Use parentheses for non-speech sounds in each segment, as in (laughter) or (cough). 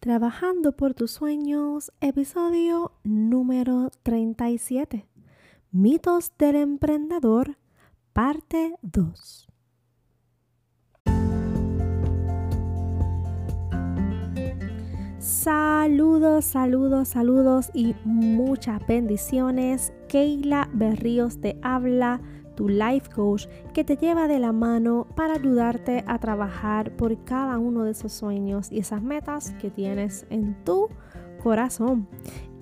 Trabajando por tus sueños, episodio número 37. Mitos del emprendedor, parte 2. Saludos, saludos, saludos y muchas bendiciones. Keila Berríos te habla tu life coach que te lleva de la mano para ayudarte a trabajar por cada uno de esos sueños y esas metas que tienes en tu corazón.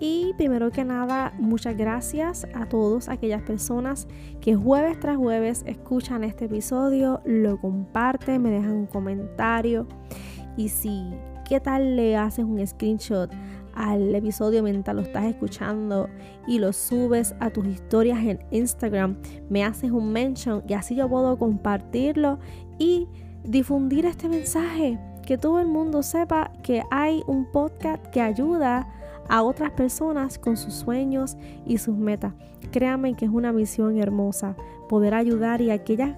Y primero que nada, muchas gracias a todas aquellas personas que jueves tras jueves escuchan este episodio, lo comparten, me dejan un comentario. Y si, ¿qué tal le haces un screenshot al episodio mientras lo estás escuchando y lo subes a tus historias en Instagram, me haces un mention y así yo puedo compartirlo y difundir este mensaje, que todo el mundo sepa que hay un podcast que ayuda a otras personas con sus sueños y sus metas. Créanme que es una misión hermosa poder ayudar y aquellas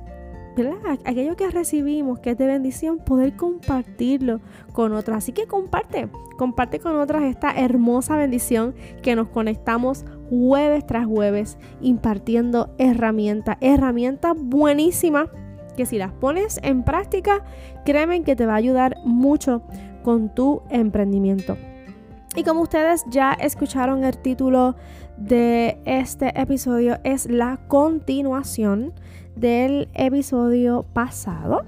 Aquello que recibimos, que es de bendición, poder compartirlo con otros. Así que comparte, comparte con otras esta hermosa bendición que nos conectamos jueves tras jueves impartiendo herramientas, herramientas buenísimas que si las pones en práctica, créeme que te va a ayudar mucho con tu emprendimiento. Y como ustedes ya escucharon el título de este episodio, es la continuación del episodio pasado.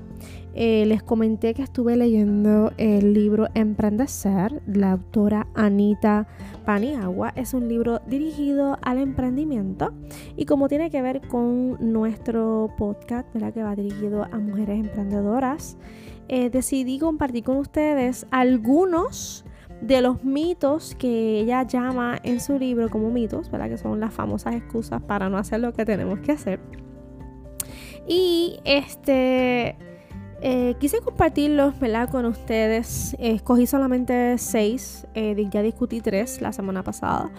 Eh, les comenté que estuve leyendo el libro Emprendecer, la autora Anita Paniagua. Es un libro dirigido al emprendimiento y como tiene que ver con nuestro podcast, que va dirigido a mujeres emprendedoras, eh, decidí compartir con ustedes algunos de los mitos que ella llama en su libro como mitos, ¿verdad? que son las famosas excusas para no hacer lo que tenemos que hacer. Y este eh, quise compartirlos con ustedes. escogí solamente seis, eh, ya discutí tres la semana pasada.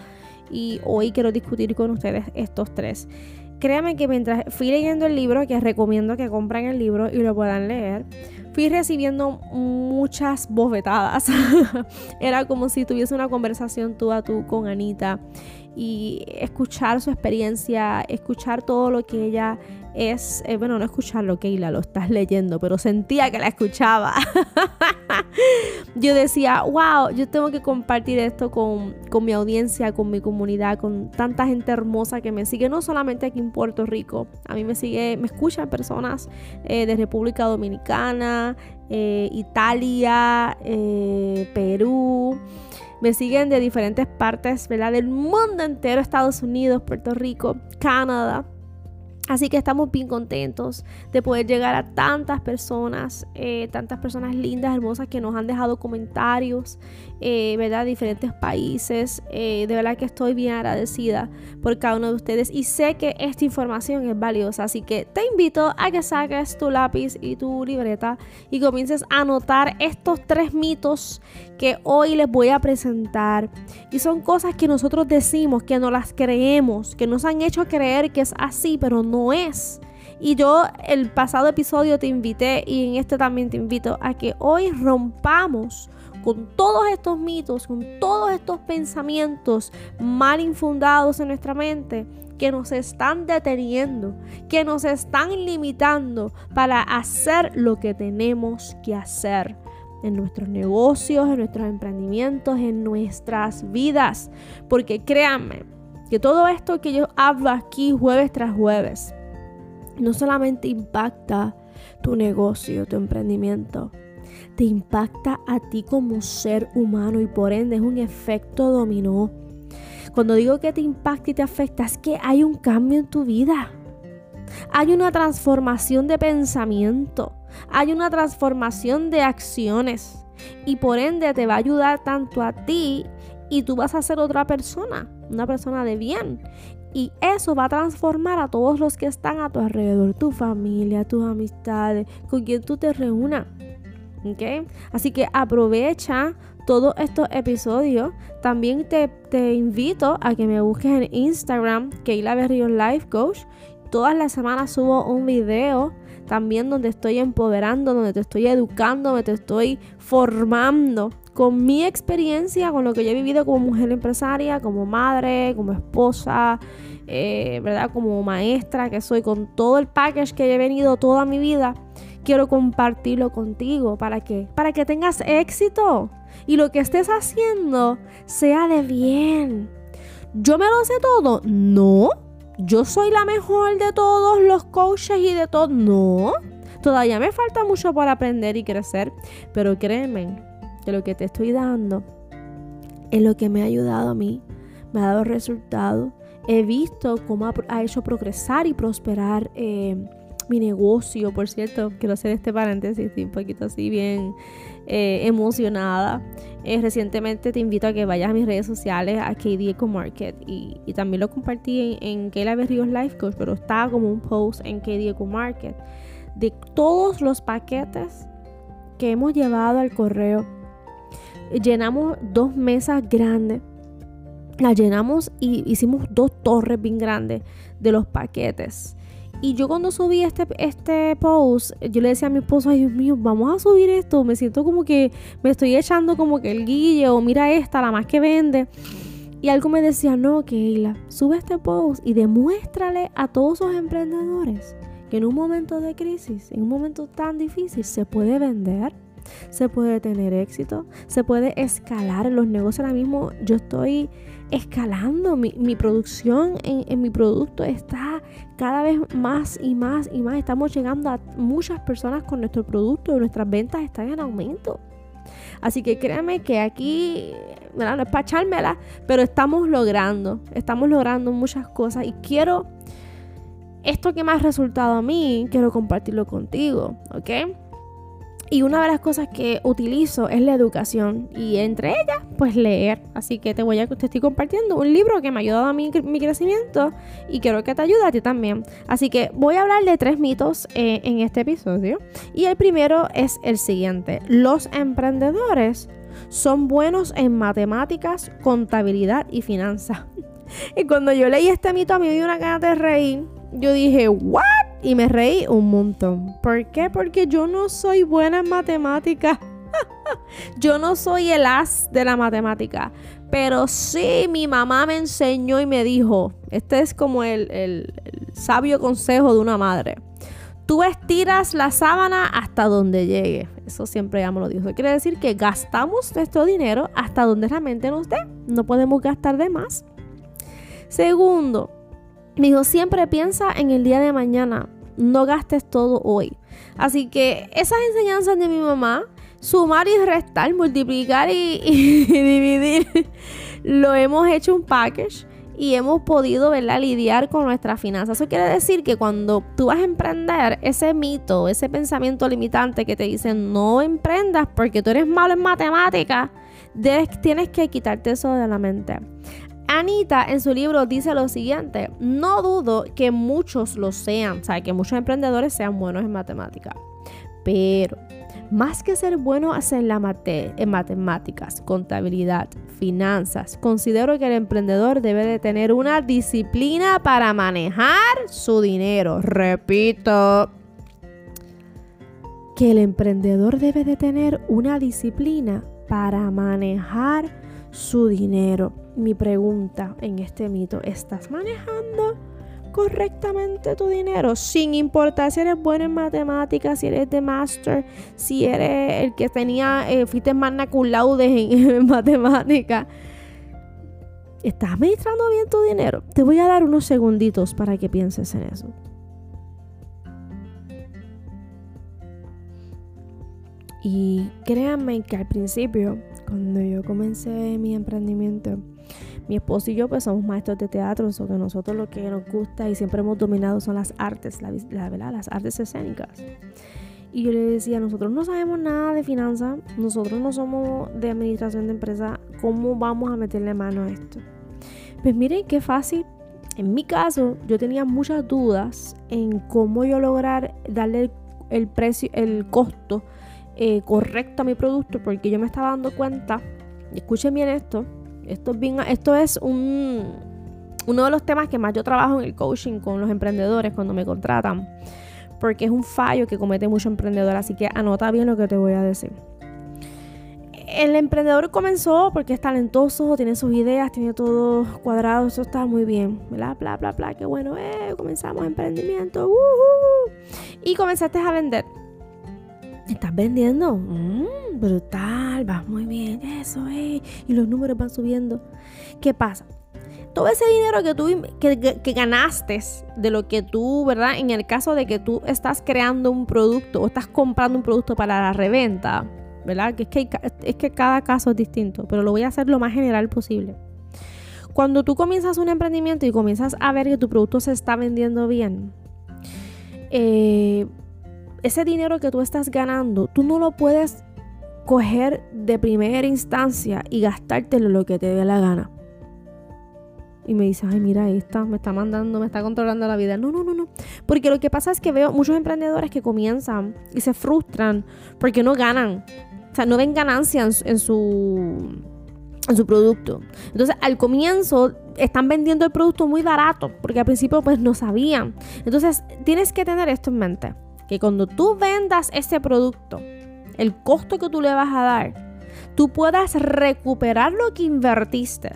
Y hoy quiero discutir con ustedes estos tres. Créanme que mientras fui leyendo el libro, que recomiendo que compren el libro y lo puedan leer, fui recibiendo muchas bofetadas. (laughs) Era como si tuviese una conversación tú a tú con Anita y escuchar su experiencia, escuchar todo lo que ella es, eh, bueno, no escucharlo, Keila, lo estás leyendo, pero sentía que la escuchaba. (laughs) (laughs) yo decía, wow, yo tengo que compartir esto con, mi audiencia, con mi comunidad, con tanta gente hermosa que me sigue, no solamente aquí en Puerto Rico, a mí me sigue, me escuchan personas eh, de República Dominicana, eh, Italia, Perú me siguen de diferentes partes ¿verdad? del mundo entero, Estados Unidos, Puerto Rico, Canadá. Así que estamos bien contentos de poder llegar a tantas personas, eh, tantas personas lindas, hermosas que nos han dejado comentarios, eh, ¿verdad? Diferentes países. Eh, de verdad que estoy bien agradecida por cada uno de ustedes y sé que esta información es valiosa. Así que te invito a que saques tu lápiz y tu libreta y comiences a anotar estos tres mitos que hoy les voy a presentar. Y son cosas que nosotros decimos, que no las creemos, que nos han hecho creer que es así, pero no es. Y yo el pasado episodio te invité y en este también te invito a que hoy rompamos con todos estos mitos, con todos estos pensamientos mal infundados en nuestra mente que nos están deteniendo, que nos están limitando para hacer lo que tenemos que hacer en nuestros negocios, en nuestros emprendimientos, en nuestras vidas. Porque créanme que todo esto que yo hablo aquí jueves tras jueves, no solamente impacta tu negocio, tu emprendimiento, te impacta a ti como ser humano y por ende es un efecto dominó. Cuando digo que te impacta y te afecta es que hay un cambio en tu vida. Hay una transformación de pensamiento hay una transformación de acciones y por ende te va a ayudar tanto a ti y tú vas a ser otra persona, una persona de bien. Y eso va a transformar a todos los que están a tu alrededor, tu familia, tus amistades, con quien tú te reúnas. ¿Okay? Así que aprovecha todos estos episodios. También te, te, invito a que me busques en Instagram, Keila Berrios Life Coach. Todas las semanas subo un video también donde estoy empoderando, donde te estoy educando, donde te estoy formando con mi experiencia, con lo que yo he vivido como mujer empresaria, como madre, como esposa, eh, ¿verdad? Como maestra que soy, con todo el package que he venido toda mi vida, quiero compartirlo contigo. ¿Para qué? Para que tengas éxito y lo que estés haciendo sea de bien. ¿Yo me lo sé todo? No. ¿Yo soy la mejor de todos los coaches y de todo? No. Todavía me falta mucho para aprender y crecer, pero créeme que lo que te estoy dando es lo que me ha ayudado a mí, me ha dado resultados he visto cómo ha, hecho progresar y prosperar eh, mi negocio. Por cierto, quiero hacer este paréntesis, un poquito así bien eh, emocionada. Eh, recientemente te invito a que vayas a mis redes sociales, a KD Eco Market, y, también lo compartí en, en Kayla Berrios Life Coach, pero está como un post en KD Eco Market de todos los paquetes que hemos llevado al correo. Llenamos dos mesas grandes la llenamos y hicimos dos torres bien grandes de los paquetes. Y yo cuando subí este, este post, yo le decía a mi esposo, ay Dios mío, vamos a subir esto. Me siento como que me estoy echando como que el guille o mira esta, la más que vende. Y algo me decía, no, Keila, sube este post y demuéstrale a todos esos emprendedores que en un momento de crisis, en un momento tan difícil, se puede vender se puede tener éxito, se puede escalar en los negocios. Ahora mismo yo estoy escalando, mi, producción en, mi producto está cada vez más y más y más. Estamos llegando a muchas personas con nuestro producto y nuestras ventas están en aumento. Así que créanme que aquí, no es para echármela, pero estamos logrando, estamos logrando muchas cosas y quiero, esto que me ha resultado a mí, quiero compartirlo contigo, ¿ok? Y una de las cosas que utilizo es la educación y entre ellas, pues leer. Así que te voy a te estoy compartiendo un libro que me ha ayudado a mi, mi crecimiento y quiero que te ayude a ti también. Así que voy a hablar de tres mitos eh, en este episodio. Y el primero es el siguiente. Los emprendedores son buenos en matemáticas, contabilidad y finanzas. (laughs) y cuando yo leí este mito a mí me dio una gana de reír. Yo dije, ¿what? Y me reí un montón. ¿Por qué? Porque yo no soy buena en matemática. (laughs) yo no soy el as de la matemática. Pero sí, mi mamá me enseñó y me dijo, este es como el, el sabio consejo de una madre. Tú estiras la sábana hasta donde llegue. Eso siempre ya me lo dijo. Quiere decir que gastamos nuestro dinero hasta donde realmente nos dé. No podemos gastar de más. Segundo, me dijo, siempre piensa en el día de mañana no gastes todo hoy. Así que esas enseñanzas de mi mamá, sumar y restar, multiplicar y, (laughs) dividir, (laughs) lo hemos hecho un package y hemos podido ¿verdad? lidiar con nuestras finanzas. Eso quiere decir que cuando tú vas a emprender, ese mito, ese pensamiento limitante que te dicen no emprendas porque tú eres malo en matemáticas, tienes que quitarte eso de la mente. Anita en su libro dice lo siguiente, no dudo que muchos lo sean, o sea, que muchos emprendedores sean buenos en matemáticas, pero más que ser buenos en, la en matemáticas, contabilidad, finanzas, considero que el emprendedor debe de tener una disciplina para manejar su dinero. Repito, que el emprendedor debe de tener una disciplina para manejar su dinero mi pregunta en este mito, ¿estás manejando correctamente tu dinero? Sin importar si eres bueno en matemáticas, si eres de master, si eres el que tenía, eh, fuiste magna en, (laughs) en matemáticas. ¿Estás administrando bien tu dinero? Te voy a dar unos segunditos para que pienses en eso. Y créanme que al principio, cuando yo comencé mi emprendimiento, mi esposo y yo pues somos maestros de teatro, eso que nosotros lo que nos gusta y siempre hemos dominado son las artes, las artes escénicas. Y yo le decía, nosotros no sabemos nada de finanzas, nosotros no somos de administración de empresa, ¿cómo vamos a meterle mano a esto? Pues miren qué fácil. En mi caso, yo tenía muchas dudas en cómo yo lograr darle el, precio, el costo eh, correcto a mi producto, porque yo me estaba dando cuenta, escuchen bien esto, esto es, un, uno de los temas que más yo trabajo en el coaching con los emprendedores cuando me contratan. porque es un fallo que comete mucho emprendedor, así que anota bien lo que te voy a decir. El emprendedor comenzó porque es talentoso, tiene sus ideas, tiene todo cuadrado, eso está muy bien, bla, bla, bla, bla, qué bueno, eh, comenzamos emprendimiento, y comenzaste a vender. Estás vendiendo, mm, brutal, vas muy bien, eso, eh, y los números van subiendo. ¿Qué pasa? todo ese dinero que tú que, ganaste de lo que tú, ¿verdad? En el caso de que tú estás creando un producto o estás comprando un producto para la reventa, ¿verdad? Que es que, es que cada caso es distinto, pero lo voy a hacer lo más general posible. Cuando tú comienzas un emprendimiento y comienzas a ver que tu producto se está vendiendo bien, eh, ese dinero que tú estás ganando, tú no lo puedes coger de primera instancia y gastártelo lo que te dé la gana y me dice, ay, mira esta, me está mandando, me está controlando la vida. No, no, no, no. Porque lo que pasa es que veo muchos emprendedores que comienzan y se frustran porque no ganan. O sea, no ven ganancias en, su en su producto. Entonces, al comienzo están vendiendo el producto muy barato, porque al principio pues no sabían. Entonces, tienes que tener esto en mente, que cuando tú vendas ese producto, el costo que tú le vas a dar, tú puedas recuperar lo que invertiste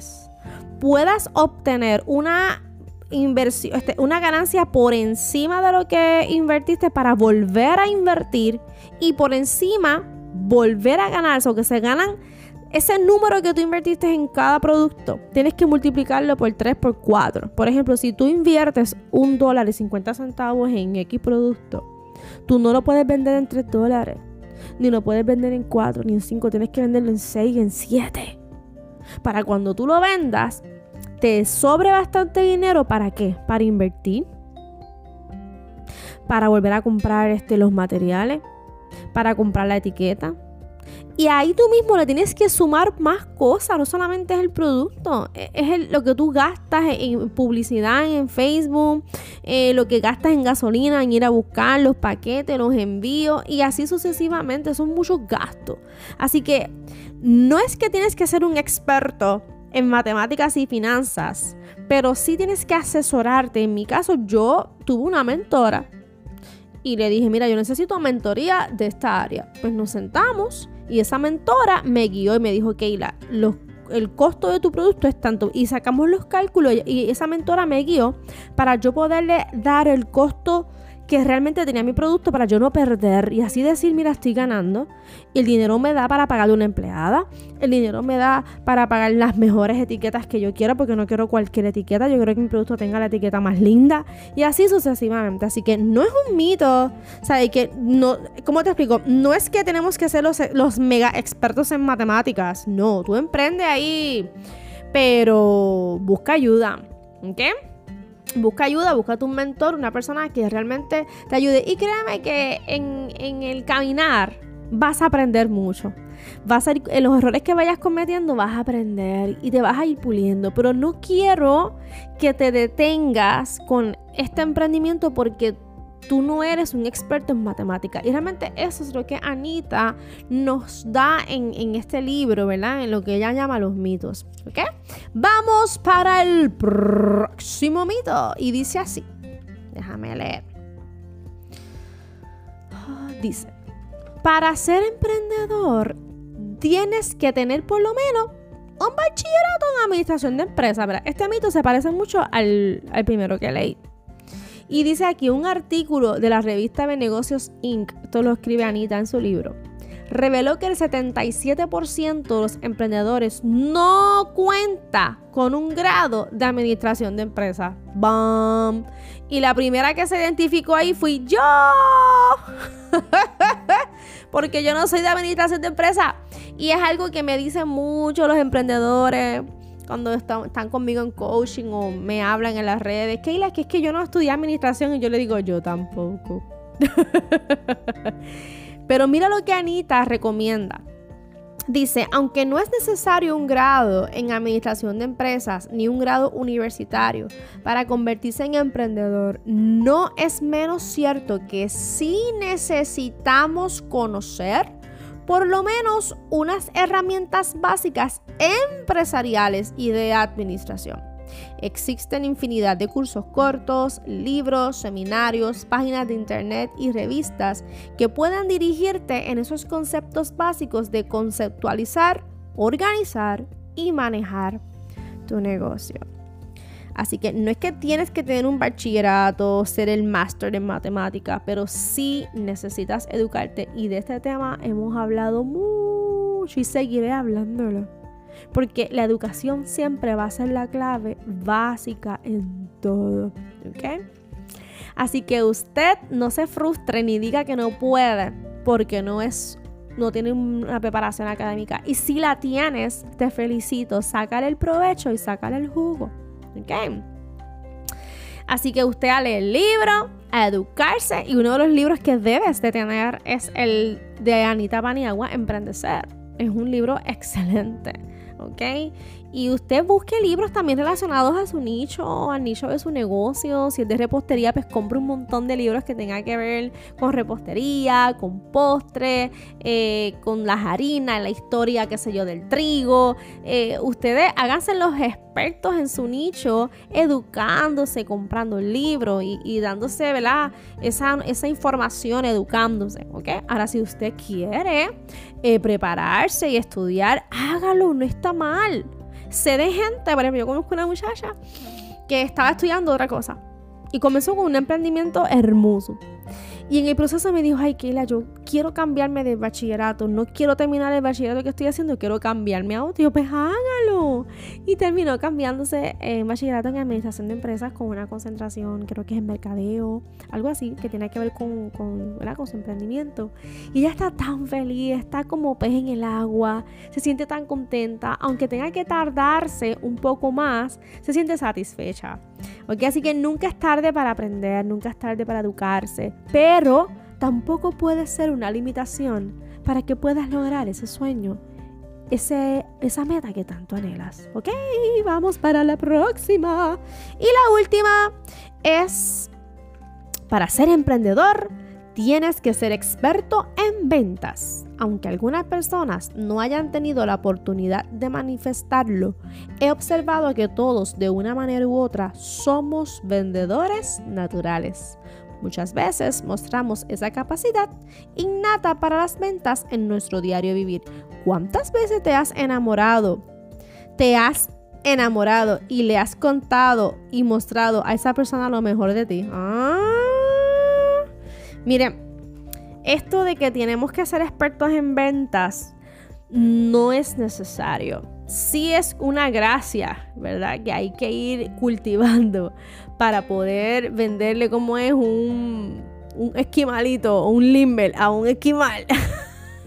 puedas obtener una inversión, este, una ganancia por encima de lo que invertiste para volver a invertir y por encima volver a ganar, o que se ganan ese número que tú invertiste en cada producto, tienes que multiplicarlo por 3, por 4. Por ejemplo, si tú inviertes un dólar y 50 centavos en X producto, tú no lo puedes vender en 3 dólares, ni lo puedes vender en 4, ni en 5, tienes que venderlo en 6, en 7 para cuando tú lo vendas, te sobre bastante dinero para qué? Para invertir, para volver a comprar este, los materiales, para comprar la etiqueta. Y ahí tú mismo le tienes que sumar más cosas, no solamente es el producto, e, es lo que tú gastas en publicidad, en Facebook, eh, lo que gastas en gasolina, en ir a buscar los paquetes, los envíos y así sucesivamente, son muchos gastos. Así que no es que tienes que ser un experto en matemáticas y finanzas, pero sí tienes que asesorarte. En mi caso, yo tuve una mentora y le dije, mira, yo necesito mentoría de esta área. Pues nos sentamos y esa mentora me guió y me dijo, Keila, el costo de tu producto es tanto. Y sacamos los cálculos y esa mentora me guió para yo poderle dar el costo que realmente tenía mi producto para yo no perder y así decir, mira, estoy ganando. El dinero me da para pagarle una empleada. El dinero me da para pagar las mejores etiquetas que yo quiero porque no quiero cualquier etiqueta. Yo creo que mi producto tenga la etiqueta más linda y así sucesivamente. Así que no es un mito. O sea, que no, ¿cómo te explico? No es que tenemos que ser los, los mega expertos en matemáticas. No, tú emprende ahí. Pero busca ayuda. ¿Ok? Busca ayuda, busca un mentor, una persona que realmente te ayude. Y créeme que en, el caminar vas a aprender mucho. Vas a en los errores que vayas cometiendo vas a aprender y te vas a ir puliendo. Pero no quiero que te detengas con este emprendimiento porque tú no eres un experto en matemática. Y realmente eso es lo que Anita nos da en, este libro, ¿verdad? En lo que ella llama los mitos. ¿Ok? Vamos para el próximo mito. Y dice así. Déjame leer. Ah, dice, para ser emprendedor tienes que tener por lo menos un bachillerato en administración de empresas. Este mito se parece mucho al, al primero que leí. Y dice aquí un artículo de la revista de Negocios Inc., esto lo escribe Anita en su libro, reveló que el 77% de los emprendedores no cuenta con un grado de administración de empresas. ¡Bam! Y la primera que se identificó ahí fui yo. (laughs) Porque yo no soy de administración de empresas. Y es algo que me dicen mucho los emprendedores cuando están, conmigo en coaching o me hablan en las redes, Keila, que es que yo no estudié administración y yo le digo, yo tampoco. (laughs) Pero mira lo que Anita recomienda. Dice, aunque no es necesario un grado en administración de empresas ni un grado universitario para convertirse en emprendedor, no es menos cierto que sí necesitamos conocer por lo menos unas herramientas básicas empresariales y de administración. Existen infinidad de cursos cortos, libros, seminarios, páginas de internet y revistas que puedan dirigirte en esos conceptos básicos de conceptualizar, organizar y manejar tu negocio. Así que no es que tienes que tener un bachillerato, ser el máster en matemáticas, pero sí necesitas educarte. Y de este tema hemos hablado mucho y seguiré hablándolo. Porque la educación siempre va a ser la clave básica en todo. ¿Ok? Así que usted no se frustre ni diga que no puede porque no es no tiene una preparación académica. Y si la tienes, te felicito. Sacar el provecho y sacar el jugo. ¿Ok? Así que usted a leer el libro, a educarse. Y uno de los libros que debes de tener es el de Anita Paniagua, Emprendecer. Es un libro excelente. ¿ok? Y usted busque libros también relacionados a su nicho, al nicho de su negocio. Si es de repostería, pues compre un montón de libros que tengan que ver con repostería, con postre, eh, con las harinas, la historia, qué sé yo, del trigo. Eh, ustedes háganse los expertos en su nicho, educándose, comprando libros y, y dándose, ¿verdad? Esa, esa información, educándose, ¿ok? Ahora, si usted quiere eh, prepararse y estudiar, hágalo, no está mal. Sé de gente, por ejemplo, yo conozco una muchacha que estaba estudiando otra cosa y comenzó con un emprendimiento hermoso. Y en el proceso me dijo, ay, Keila, yo quiero cambiarme de bachillerato, no quiero terminar el bachillerato que estoy haciendo, quiero cambiarme a otro. Y yo, pues hágalo. Y terminó cambiándose en bachillerato en administración de empresas con una concentración, creo que es en mercadeo, algo así, que tiene que ver con, con, con su emprendimiento. Y ella está tan feliz, está como pez en el agua, se siente tan contenta, aunque tenga que tardarse un poco más, se siente satisfecha. ¿Ok? Así que nunca es tarde para aprender, nunca es tarde para educarse, pero tampoco puede ser una limitación para que puedas lograr ese sueño, ese, esa meta que tanto anhelas. ¿Ok? Vamos para la próxima. Y la última es, para ser emprendedor, tienes que ser experto en ventas. Aunque algunas personas no hayan tenido la oportunidad de manifestarlo, he observado que todos de una manera u otra somos vendedores naturales. Muchas veces mostramos esa capacidad innata para las ventas en nuestro diario vivir. ¿Cuántas veces te has enamorado? Te has enamorado y le has contado y mostrado a esa persona lo mejor de ti. Ah, Miren, esto de que tenemos que ser expertos en ventas no es necesario. Sí es una gracia, ¿verdad? Que hay que ir cultivando para poder venderle como es un, un esquimalito o un limber a un esquimal.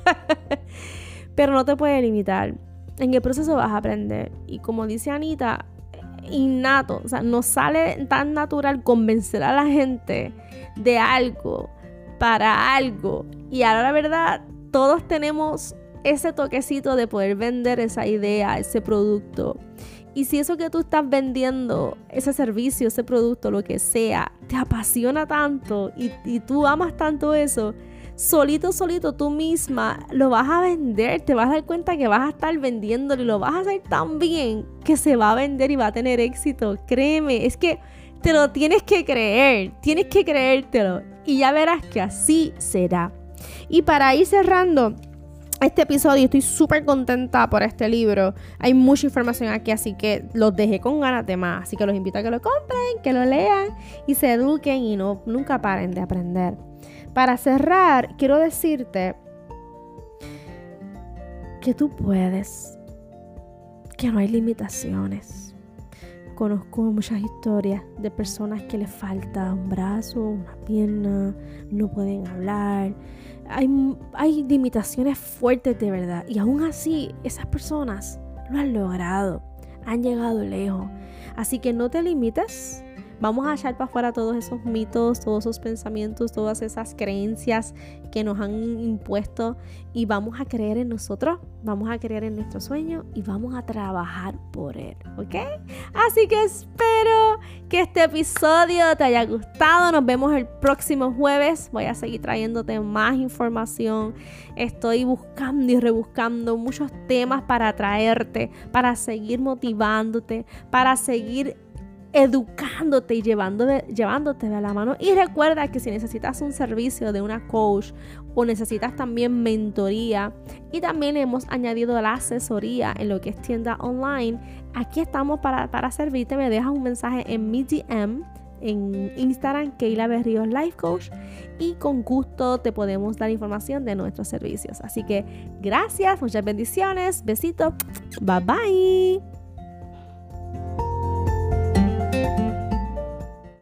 (laughs) Pero no te puede limitar. En el proceso vas a aprender. Y como dice Anita, innato, o sea, no sale tan natural convencer a la gente de algo para algo. Y ahora la verdad, todos tenemos ese toquecito de poder vender esa idea, ese producto. Y si eso que tú estás vendiendo, ese servicio, ese producto, lo que sea, te apasiona tanto y, y, tú amas tanto eso, solito, solito tú misma lo vas a vender, te vas a dar cuenta que vas a estar vendiéndolo y lo vas a hacer tan bien que se va a vender y va a tener éxito. Créeme, es que te lo tienes que creer, tienes que creértelo y ya verás que así será. Y para ir cerrando este episodio, estoy súper contenta por este libro. Hay mucha información aquí, así que los dejé con ganas de más. Así que los invito a que lo compren, que lo lean y se eduquen y no, nunca paren de aprender. Para cerrar, quiero decirte que tú puedes, que no hay limitaciones Conozco muchas historias de personas que les falta un brazo, una pierna, no pueden hablar. Hay, hay limitaciones fuertes de verdad. Y aún así, esas personas lo han logrado, han llegado lejos. Así que no te limites, Vamos a echar para afuera todos esos mitos, todos esos pensamientos, todas esas creencias que nos han impuesto y vamos a creer en nosotros, vamos a creer en nuestro sueño y vamos a trabajar por él, ¿ok? Así que espero que este episodio te haya gustado. Nos vemos el próximo jueves. Voy a seguir trayéndote más información. Estoy buscando y rebuscando muchos temas para traerte, para seguir motivándote, para seguir educándote y llevándote de la mano. Y recuerda que si necesitas un servicio de una coach o necesitas también mentoría y también hemos añadido la asesoría en lo que es tienda online, aquí estamos para, para servirte. Me dejas un mensaje en mi DM en Instagram, Keila Berríos Life Coach, y con gusto te podemos dar información de nuestros servicios. Así que gracias, muchas bendiciones, besitos, bye bye.